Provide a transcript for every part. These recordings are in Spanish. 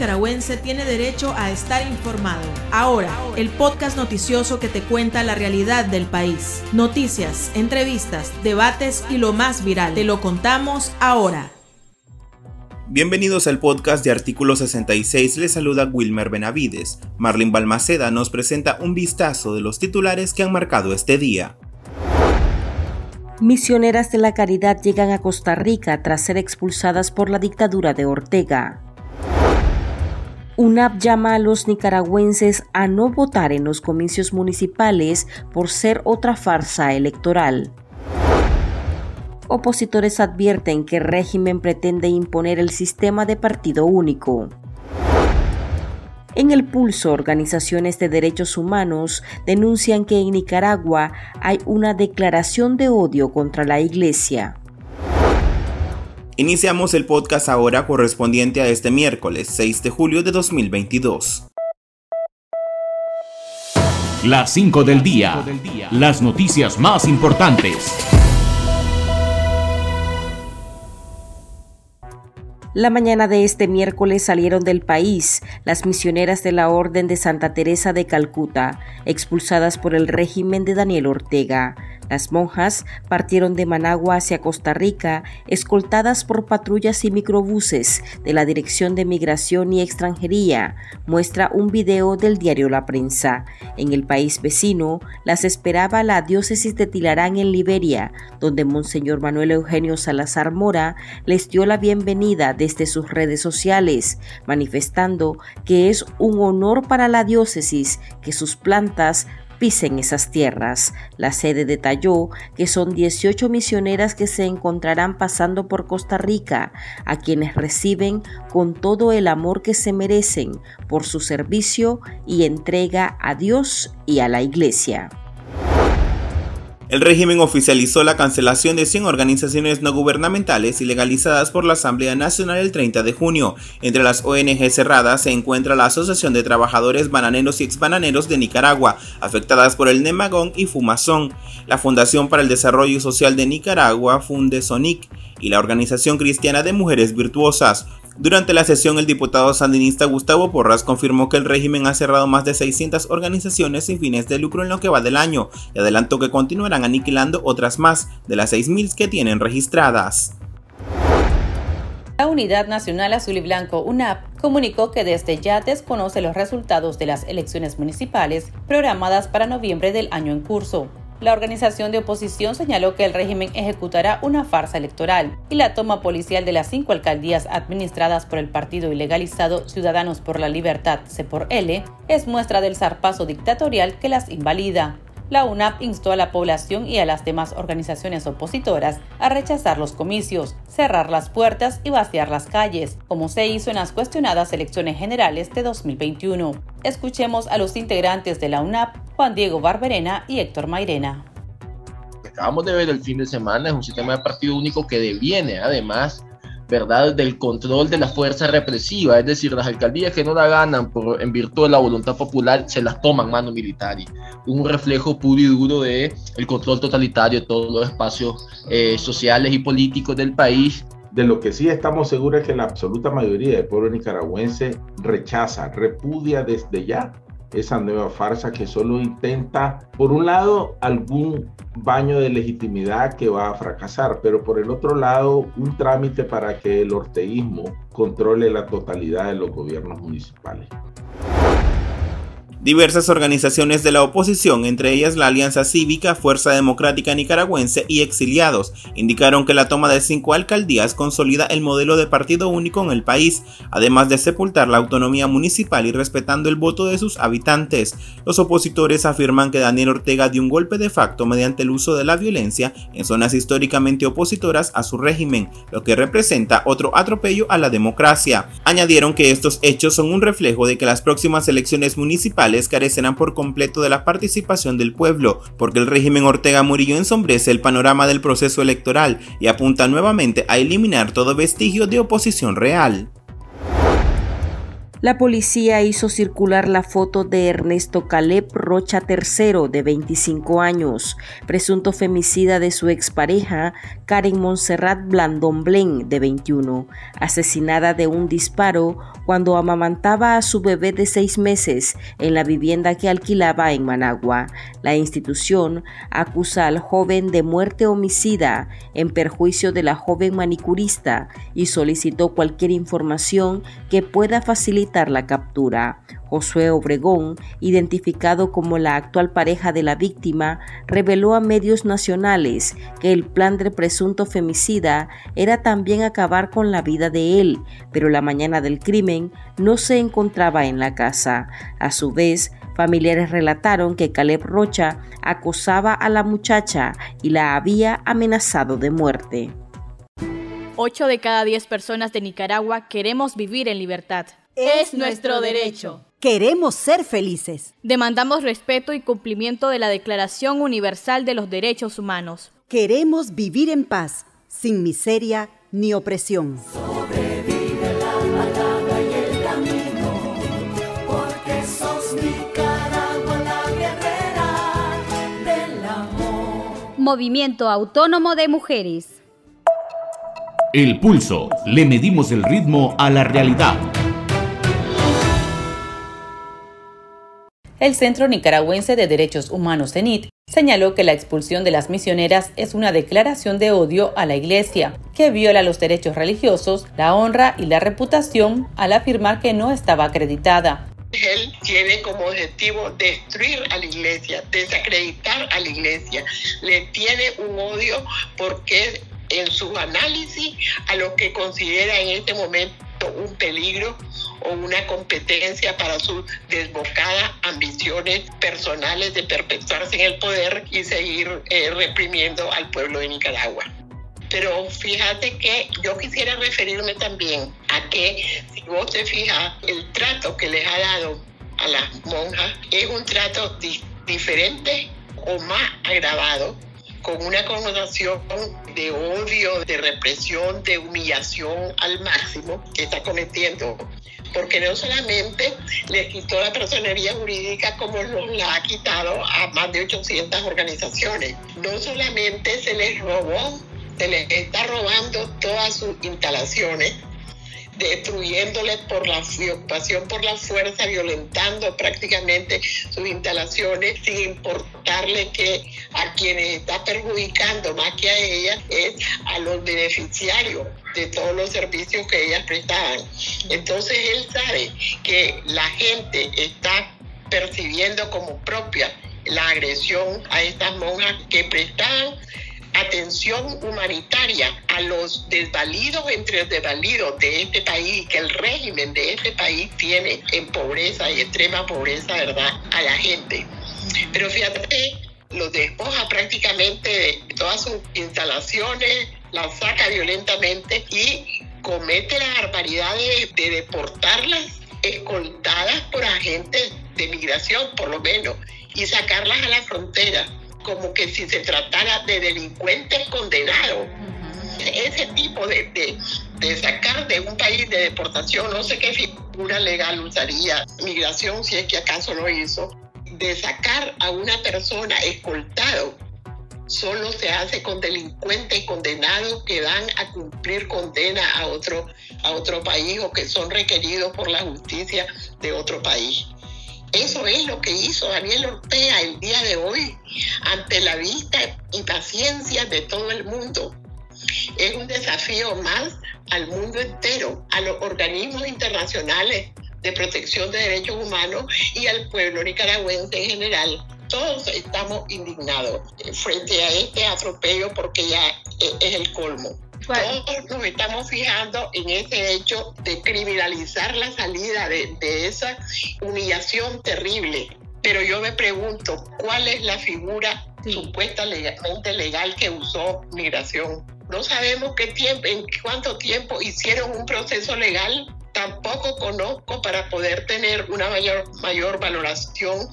nicaragüense tiene derecho a estar informado. Ahora, el podcast noticioso que te cuenta la realidad del país. Noticias, entrevistas, debates y lo más viral. Te lo contamos ahora. Bienvenidos al podcast de Artículo 66, les saluda Wilmer Benavides. Marlin Balmaceda nos presenta un vistazo de los titulares que han marcado este día. Misioneras de la Caridad llegan a Costa Rica tras ser expulsadas por la dictadura de Ortega. UNAP llama a los nicaragüenses a no votar en los comicios municipales por ser otra farsa electoral. Opositores advierten que el régimen pretende imponer el sistema de partido único. En el pulso, organizaciones de derechos humanos denuncian que en Nicaragua hay una declaración de odio contra la Iglesia. Iniciamos el podcast ahora correspondiente a este miércoles 6 de julio de 2022. Las 5 del día. Las noticias más importantes. La mañana de este miércoles salieron del país las misioneras de la Orden de Santa Teresa de Calcuta, expulsadas por el régimen de Daniel Ortega. Las monjas partieron de Managua hacia Costa Rica, escoltadas por patrullas y microbuses de la Dirección de Migración y Extranjería, muestra un video del diario La Prensa. En el país vecino, las esperaba la diócesis de Tilarán en Liberia, donde Monseñor Manuel Eugenio Salazar Mora les dio la bienvenida desde sus redes sociales, manifestando que es un honor para la diócesis que sus plantas pisen esas tierras. La sede detalló que son 18 misioneras que se encontrarán pasando por Costa Rica, a quienes reciben con todo el amor que se merecen por su servicio y entrega a Dios y a la Iglesia. El régimen oficializó la cancelación de 100 organizaciones no gubernamentales ilegalizadas por la Asamblea Nacional el 30 de junio. Entre las ONG cerradas se encuentra la Asociación de Trabajadores Bananeros y Exbananeros de Nicaragua, afectadas por el Nemagón y Fumazón, la Fundación para el Desarrollo Social de Nicaragua, Fundesonic, y la Organización Cristiana de Mujeres Virtuosas. Durante la sesión, el diputado sandinista Gustavo Porras confirmó que el régimen ha cerrado más de 600 organizaciones sin fines de lucro en lo que va del año y adelantó que continuarán aniquilando otras más de las 6.000 que tienen registradas. La Unidad Nacional Azul y Blanco, UNAP, comunicó que desde ya desconoce los resultados de las elecciones municipales programadas para noviembre del año en curso. La organización de oposición señaló que el régimen ejecutará una farsa electoral y la toma policial de las cinco alcaldías administradas por el partido ilegalizado Ciudadanos por la Libertad, C por L, es muestra del zarpazo dictatorial que las invalida la UNAP instó a la población y a las demás organizaciones opositoras a rechazar los comicios, cerrar las puertas y vaciar las calles, como se hizo en las cuestionadas elecciones generales de 2021. Escuchemos a los integrantes de la UNAP, Juan Diego Barberena y Héctor Mairena. Acabamos de ver el fin de semana, es un sistema de partido único que deviene además ¿verdad? del control de la fuerza represiva, es decir, las alcaldías que no la ganan por, en virtud de la voluntad popular se las toman mano militar. Un reflejo puro y duro de el control totalitario de todos los espacios eh, sociales y políticos del país. De lo que sí estamos seguros es que la absoluta mayoría del pueblo nicaragüense rechaza, repudia desde ya esa nueva farsa que solo intenta, por un lado, algún baño de legitimidad que va a fracasar, pero por el otro lado, un trámite para que el orteísmo controle la totalidad de los gobiernos municipales. Diversas organizaciones de la oposición, entre ellas la Alianza Cívica, Fuerza Democrática Nicaragüense y Exiliados, indicaron que la toma de cinco alcaldías consolida el modelo de partido único en el país, además de sepultar la autonomía municipal y respetando el voto de sus habitantes. Los opositores afirman que Daniel Ortega dio un golpe de facto mediante el uso de la violencia en zonas históricamente opositoras a su régimen, lo que representa otro atropello a la democracia. Añadieron que estos hechos son un reflejo de que las próximas elecciones municipales carecerán por completo de la participación del pueblo, porque el régimen Ortega Murillo ensombrece el panorama del proceso electoral y apunta nuevamente a eliminar todo vestigio de oposición real. La policía hizo circular la foto de Ernesto Caleb Rocha III, de 25 años, presunto femicida de su expareja Karen Montserrat Blandón Blen, de 21, asesinada de un disparo cuando amamantaba a su bebé de seis meses en la vivienda que alquilaba en Managua. La institución acusa al joven de muerte homicida en perjuicio de la joven manicurista y solicitó cualquier información que pueda facilitar la captura. Josué Obregón, identificado como la actual pareja de la víctima, reveló a medios nacionales que el plan del presunto femicida era también acabar con la vida de él, pero la mañana del crimen no se encontraba en la casa. A su vez, Familiares relataron que Caleb Rocha acosaba a la muchacha y la había amenazado de muerte. 8 de cada 10 personas de Nicaragua queremos vivir en libertad. Es nuestro derecho. Queremos ser felices. Demandamos respeto y cumplimiento de la Declaración Universal de los Derechos Humanos. Queremos vivir en paz, sin miseria ni opresión. Sobrevive la palabra y el camino, porque sos Nicaragua la guerrera del amor. Movimiento Autónomo de Mujeres. El pulso. Le medimos el ritmo a la realidad. El Centro Nicaragüense de Derechos Humanos, CENIT, señaló que la expulsión de las misioneras es una declaración de odio a la Iglesia, que viola los derechos religiosos, la honra y la reputación al afirmar que no estaba acreditada. Él tiene como objetivo destruir a la iglesia, desacreditar a la iglesia. Le tiene un odio porque en su análisis a lo que considera en este momento un peligro o una competencia para sus desbocadas ambiciones personales de perpetuarse en el poder y seguir eh, reprimiendo al pueblo de Nicaragua. Pero fíjate que yo quisiera referirme también a que, si vos te fijas, el trato que les ha dado a las monjas es un trato diferente o más agravado con una connotación de odio, de represión, de humillación al máximo que está cometiendo. Porque no solamente les quitó la personería jurídica como nos la ha quitado a más de 800 organizaciones, no solamente se les robó, se les está robando todas sus instalaciones, destruyéndole por la ocupación por la fuerza, violentando prácticamente sus instalaciones, sin importarle que a quienes está perjudicando más que a ella es a los beneficiarios de todos los servicios que ellas prestaban. Entonces él sabe que la gente está percibiendo como propia la agresión a estas monjas que prestaban atención humanitaria a los desvalidos entre los desvalidos de este país, que el régimen de este país tiene en pobreza y extrema pobreza, ¿verdad?, a la gente. Pero fíjate, los despoja prácticamente de todas sus instalaciones, las saca violentamente y comete la barbaridad de, de deportarlas escoltadas por agentes de migración, por lo menos, y sacarlas a la frontera como que si se tratara de delincuentes condenados. Ese tipo de, de, sacar de un país de deportación, no sé qué figura legal usaría migración, si es que acaso lo hizo, de sacar a una persona escoltado solo se hace con delincuentes condenados que van a cumplir condena a otro, a otro país o que son requeridos por la justicia de otro país. Eso es lo que hizo Daniel Ortega el día de hoy ante la vista y paciencia de todo el mundo. Es un desafío más al mundo entero, a los organismos internacionales de protección de derechos humanos y al pueblo nicaragüense en general. Todos estamos indignados frente a este atropello porque ya es el colmo. Todos nos estamos fijando en ese hecho de criminalizar la salida de, esa humillación terrible. Pero yo me pregunto, ¿cuál es la figura supuestamente legal que usó migración? No sabemos qué tiempo, en cuánto tiempo hicieron un proceso legal tampoco conozco para poder tener una mayor, valoración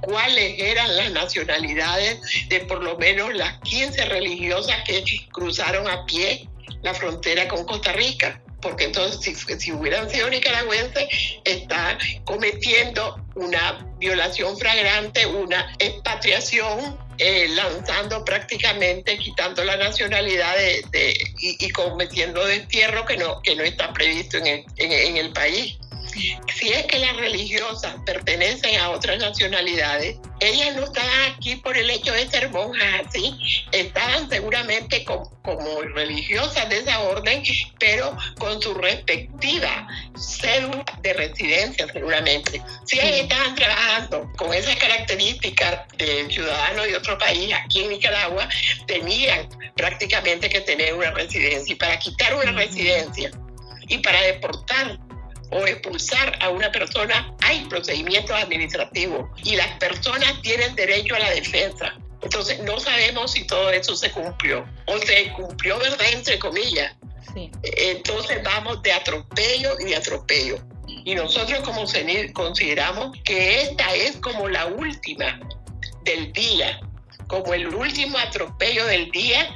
cuáles eran las nacionalidades de por lo menos las 15 religiosas que cruzaron a pie la frontera con Costa Rica. porque entonces si, si hubieran sido nicaragüenses, está cometiendo una violación flagrante, una expatriación, eh, lanzando prácticamente, quitando la nacionalidad de, y, cometiendo destierro que no, que no está previsto en el, en el país. Si es que las religiosas pertenecen a otras nacionalidades, ellas no estaban aquí por el hecho de ser monjas, así, estaban seguramente como, religiosas de esa orden, pero con su respectiva cédula de residencia seguramente. Si ellas estaban trabajando con esas características de ciudadanos de otro país aquí en Nicaragua, tenían prácticamente que tener una residencia. Y para quitar una residencia y para deportar o expulsar a una persona, hay procedimientos administrativos y las personas tienen derecho a la defensa. Entonces no sabemos si todo eso se cumplió o se cumplió, ¿verdad? Entre comillas. Entonces vamos de atropello y de atropello. Y nosotros como CENIR consideramos que esta es como la última del día, como el último atropello del día,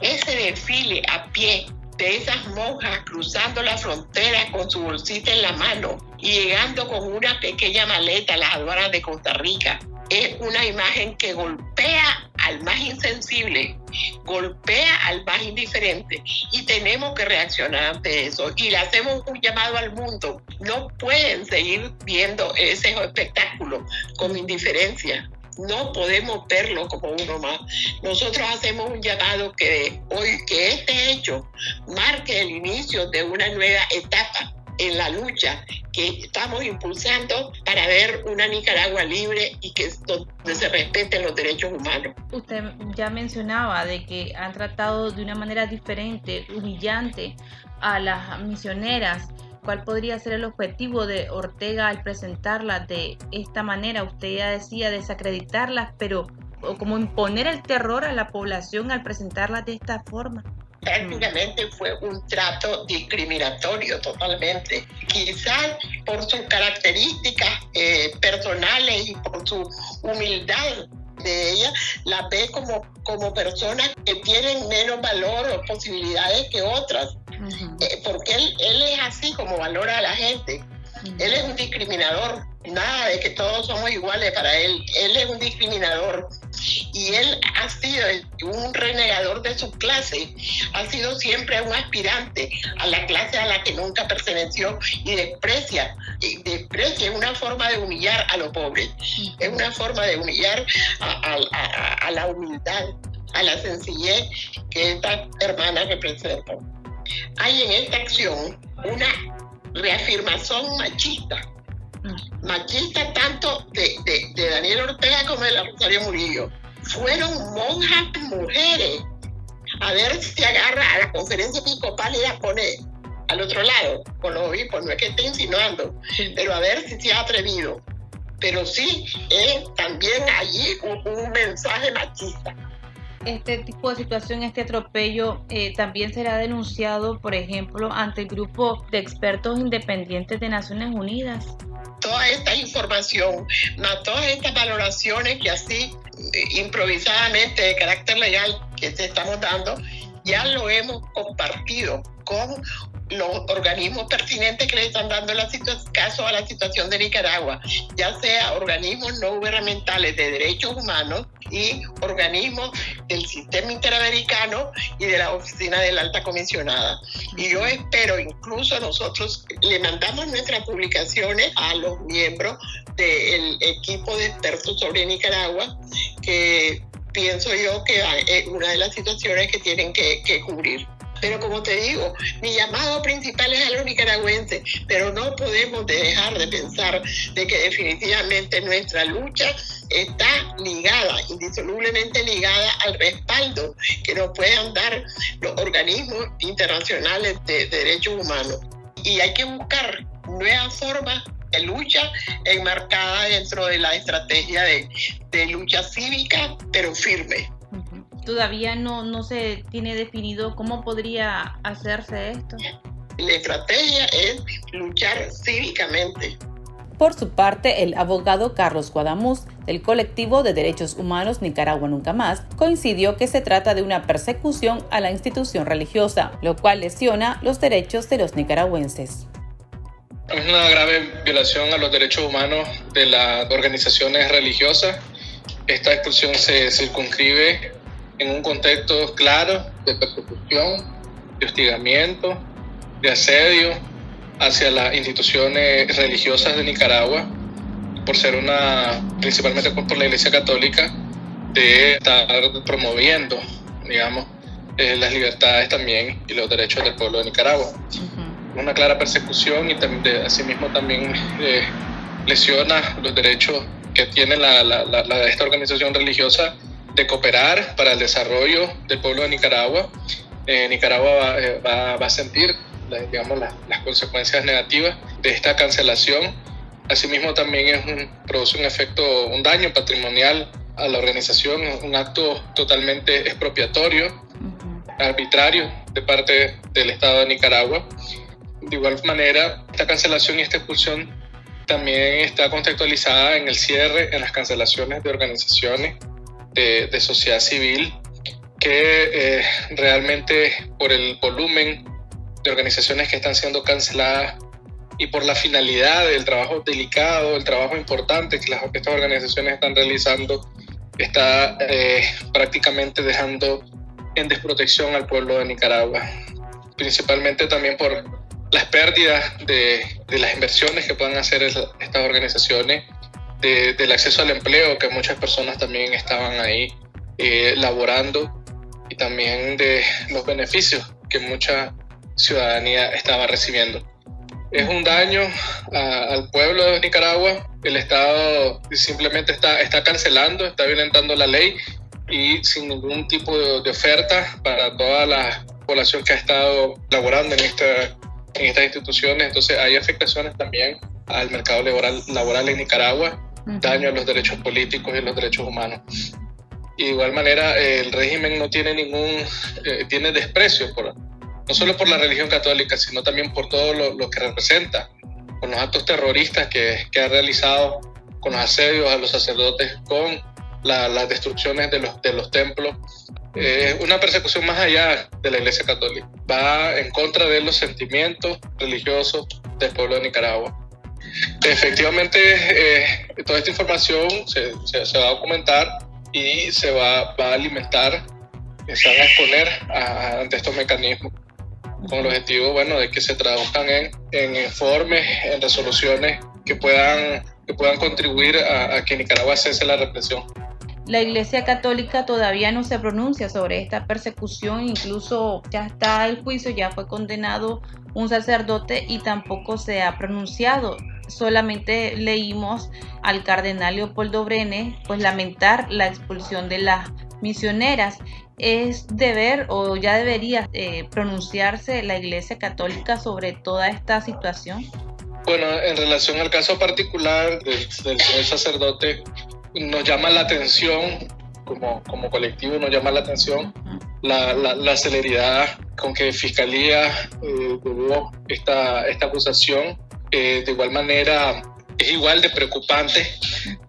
ese desfile a pie de esas monjas cruzando la frontera con su bolsita en la mano y llegando con una pequeña maleta a las aduanas de Costa Rica. Es una imagen que golpea al más insensible, golpea al más indiferente y tenemos que reaccionar ante eso. Y le hacemos un llamado al mundo. No pueden seguir viendo ese espectáculo con indiferencia no podemos verlo como uno más. Nosotros hacemos un llamado que hoy que este hecho marque el inicio de una nueva etapa en la lucha que estamos impulsando para ver una Nicaragua libre y que donde se respeten los derechos humanos. Usted ya mencionaba de que han tratado de una manera diferente, humillante a las misioneras cuál podría ser el objetivo de Ortega al presentarlas de esta manera. Usted ya decía desacreditarlas, pero como imponer el terror a la población al presentarlas de esta forma. Prácticamente fue un trato discriminatorio totalmente. Quizás por sus características eh, personales y por su humildad de ella, la ve como, como personas que tienen menos valor o posibilidades que otras. Eh, porque él, él es así como valora a la gente. Él es un discriminador, nada de que todos somos iguales para él. Él es un discriminador. Y él ha sido un renegador de su clase, ha sido siempre un aspirante a la clase a la que nunca perteneció y desprecia, y desprecia, es una forma de humillar a los pobres, es una forma de humillar a la humildad, a la sencillez que esta hermana representa. Hay en esta acción una reafirmación machista. Machista tanto de, Daniel Ortega como de la Rosario Murillo. Fueron monjas mujeres. A ver si agarra a la conferencia episcopal y la pone al otro lado con los obispos. No es que esté insinuando, pero a ver si se ha atrevido. Pero sí es también allí un mensaje machista este tipo de situación, este atropello, eh, también será denunciado, por ejemplo, ante el grupo de expertos independientes de Naciones Unidas. Toda esta información, más todas estas valoraciones que así eh, improvisadamente de carácter legal que te estamos dando, ya lo hemos compartido con los organismos pertinentes que le están dando la caso a la situación de Nicaragua, ya sea organismos no gubernamentales de derechos humanos y organismos del sistema interamericano y de la oficina de la alta comisionada. Y yo espero, incluso nosotros le mandamos nuestras publicaciones a los miembros del equipo de expertos sobre Nicaragua, que pienso yo que es una de las situaciones que tienen que, que cubrir. Pero como te digo, mi llamado principal es a los nicaragüenses, pero no podemos dejar de pensar de que definitivamente nuestra lucha está ligada, indisolublemente ligada al respaldo que nos puedan dar los organismos internacionales de, derechos humanos. Y hay que buscar nuevas formas de lucha enmarcada dentro de la estrategia de, de lucha cívica, pero firme todavía no, no se tiene definido cómo podría hacerse esto. La estrategia es luchar cívicamente. Por su parte, el abogado Carlos Guadamuz del colectivo de derechos humanos Nicaragua Nunca Más, coincidió que se trata de una persecución a la institución religiosa, lo cual lesiona los derechos de los nicaragüenses. Es una grave violación a los derechos humanos de las organizaciones religiosas. Esta expulsión se circunscribe en un contexto claro de persecución, de hostigamiento, de asedio hacia las instituciones religiosas de Nicaragua, por ser una, principalmente por la Iglesia Católica, de estar promoviendo, digamos, eh, las libertades también y los derechos del pueblo de Nicaragua. Una clara persecución y también, asimismo también eh, lesiona los derechos que tiene la, la, esta organización religiosa de cooperar para el desarrollo del pueblo de Nicaragua. Eh, Nicaragua va, eh, va, va, a sentir digamos, las consecuencias negativas de esta cancelación. Asimismo, también es un, produce un efecto, un daño patrimonial a la organización, un acto totalmente expropiatorio, arbitrario de parte del Estado de Nicaragua. De igual manera, esta cancelación y esta expulsión también está contextualizada en el cierre, en las cancelaciones de organizaciones de, sociedad civil que eh, realmente por el volumen de organizaciones que están siendo canceladas y por la finalidad del trabajo delicado, el trabajo importante que las, estas organizaciones están realizando, está eh, prácticamente dejando en desprotección al pueblo de Nicaragua, principalmente también por las pérdidas de, de las inversiones que puedan hacer estas organizaciones del acceso al empleo, que muchas personas también estaban ahí eh, laborando, y también de los beneficios que mucha ciudadanía estaba recibiendo. Es un daño al pueblo de Nicaragua. El Estado simplemente está, está cancelando, está violentando la ley y sin ningún tipo de, oferta para toda la población que ha estado laborando en, esta, en estas instituciones. Entonces hay afectaciones también al mercado laboral, laboral en Nicaragua daño a los derechos políticos y los derechos humanos. Y de igual manera, el régimen no tiene ningún, eh, tiene desprecio por, no solo por la religión católica, sino también por todo lo, que representa, con los actos terroristas que, que, ha realizado, con los asedios a los sacerdotes, con las destrucciones de los, de los templos. Es una persecución más allá de la Iglesia Católica. Va en contra de los sentimientos religiosos del pueblo de Nicaragua. Efectivamente, eh, toda esta información se, va a documentar y se va, a alimentar, se van a exponer ante estos mecanismos con el objetivo bueno, de que se traduzcan en, en informes, en resoluciones que puedan, que puedan contribuir a, a que Nicaragua cese la represión. La Iglesia Católica todavía no se pronuncia sobre esta persecución, incluso ya está el juicio, ya fue condenado un sacerdote y tampoco se ha pronunciado solamente leímos al cardenal Leopoldo Brenes pues lamentar la expulsión de las misioneras. ¿Es deber o ya debería eh, pronunciarse la Iglesia Católica sobre toda esta situación? Bueno, en relación al caso particular del, señor sacerdote, nos llama la atención, como, como colectivo nos llama la atención, la, la, celeridad con que Fiscalía eh, esta, esta acusación eh, de igual manera es igual de preocupante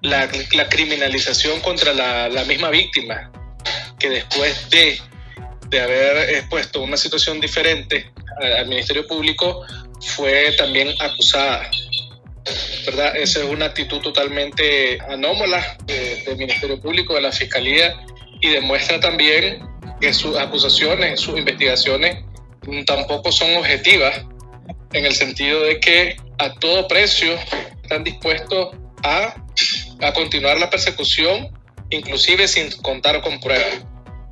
la, criminalización contra la, misma víctima, que después de, de haber expuesto una situación diferente al Ministerio Público, fue también acusada. ¿verdad? Esa es una actitud totalmente anómala del Ministerio Público, de la Fiscalía, y demuestra también que sus acusaciones, sus investigaciones tampoco son objetivas, en el sentido de que a todo precio están dispuestos a, a continuar la persecución, inclusive sin contar con pruebas.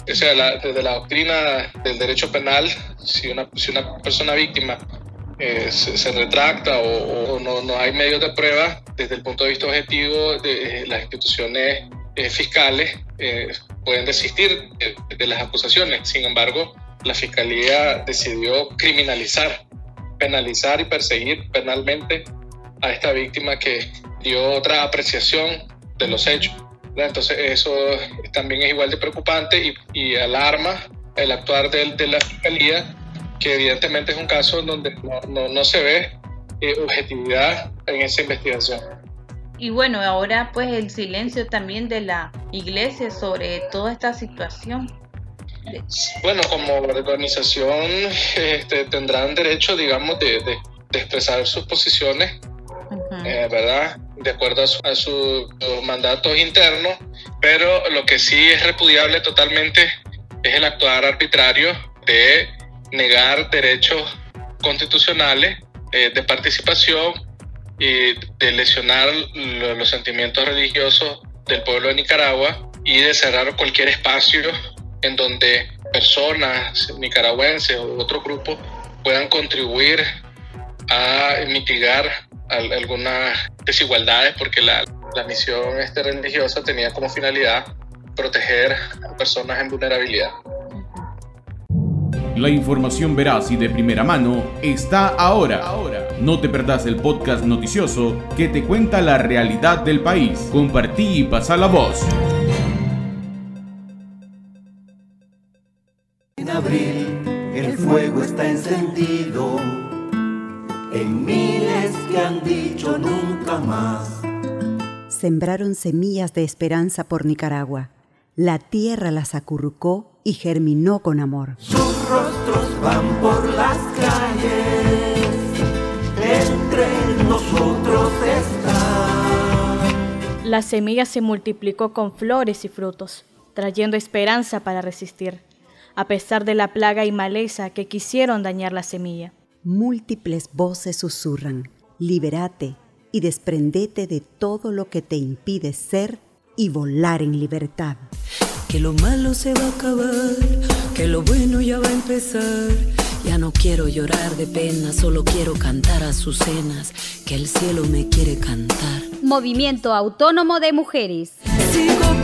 O sea, desde la doctrina del derecho penal, si una, si una persona víctima eh, se, retracta o, no, no, hay medios de prueba, desde el punto de vista objetivo, de, las instituciones eh, fiscales eh, pueden desistir de, de, las acusaciones. Sin embargo, la fiscalía decidió criminalizar penalizar y perseguir penalmente a esta víctima que dio otra apreciación de los hechos. Entonces eso también es igual de preocupante y, alarma el actuar de, de, la fiscalía, que evidentemente es un caso donde no, no, se ve eh, objetividad en esa investigación. Y bueno, ahora pues el silencio también de la iglesia sobre toda esta situación. Bueno, como organización este, tendrán derecho, digamos, de, de, expresar sus posiciones, eh, ¿verdad? De acuerdo a, sus mandatos internos, pero lo que sí es repudiable totalmente es el actuar arbitrario de negar derechos constitucionales eh, de participación y de lesionar los sentimientos religiosos del pueblo de Nicaragua y de cerrar cualquier espacio en donde personas nicaragüenses u otro grupo puedan contribuir a mitigar algunas desigualdades porque la, la misión este religiosa tenía como finalidad proteger a personas en vulnerabilidad. La información veraz y de primera mano está ahora. No te perdás el podcast noticioso que te cuenta la realidad del país. Compartí y pasa la voz. En miles que han dicho nunca más. Sembraron semillas de esperanza por Nicaragua. La tierra las acurrucó y germinó con amor. Sus rostros van por las calles, entre nosotros está. La semilla se multiplicó con flores y frutos, trayendo esperanza para resistir, a pesar de la plaga y maleza que quisieron dañar la semilla. Múltiples voces susurran, liberate y desprendete de todo lo que te impide ser y volar en libertad que lo malo se va a acabar, que lo bueno ya va a empezar. Ya no quiero llorar de pena, solo quiero cantar a sus cenas, que el cielo me quiere cantar. Movimiento Autónomo de Mujeres. Sigo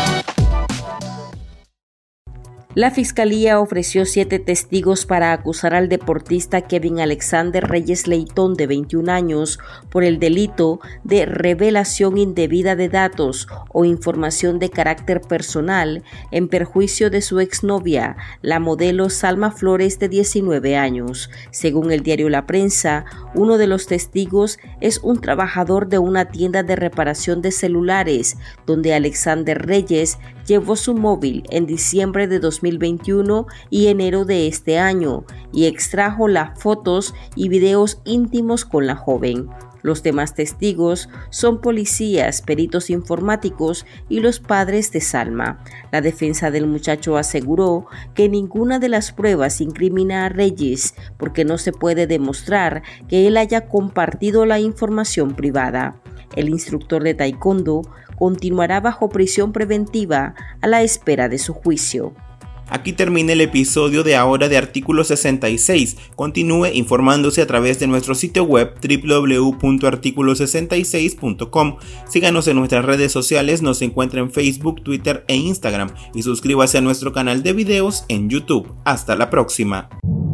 La fiscalía ofreció siete testigos para acusar al deportista Kevin Alexander Reyes Leitón, de 21 años, por el delito de revelación indebida de datos o información de carácter personal en perjuicio de su exnovia, la modelo Salma Flores, de 19 años. Según el diario La Prensa, uno de los testigos es un trabajador de una tienda de reparación de celulares, donde Alexander Reyes llevó su móvil en diciembre de 2021 y enero de este año y extrajo las fotos y videos íntimos con la joven. Los demás testigos son policías, peritos informáticos y los padres de Salma. La defensa del muchacho aseguró que ninguna de las pruebas incrimina a Reyes porque no se puede demostrar que él haya compartido la información privada. El instructor de taekwondo continuará bajo prisión preventiva a la espera de su juicio. Aquí termina el episodio de ahora de artículo 66. Continúe informándose a través de nuestro sitio web www.articulo66.com. Síganos en nuestras redes sociales, nos encuentra en Facebook, Twitter e Instagram y suscríbase a nuestro canal de videos en YouTube. Hasta la próxima.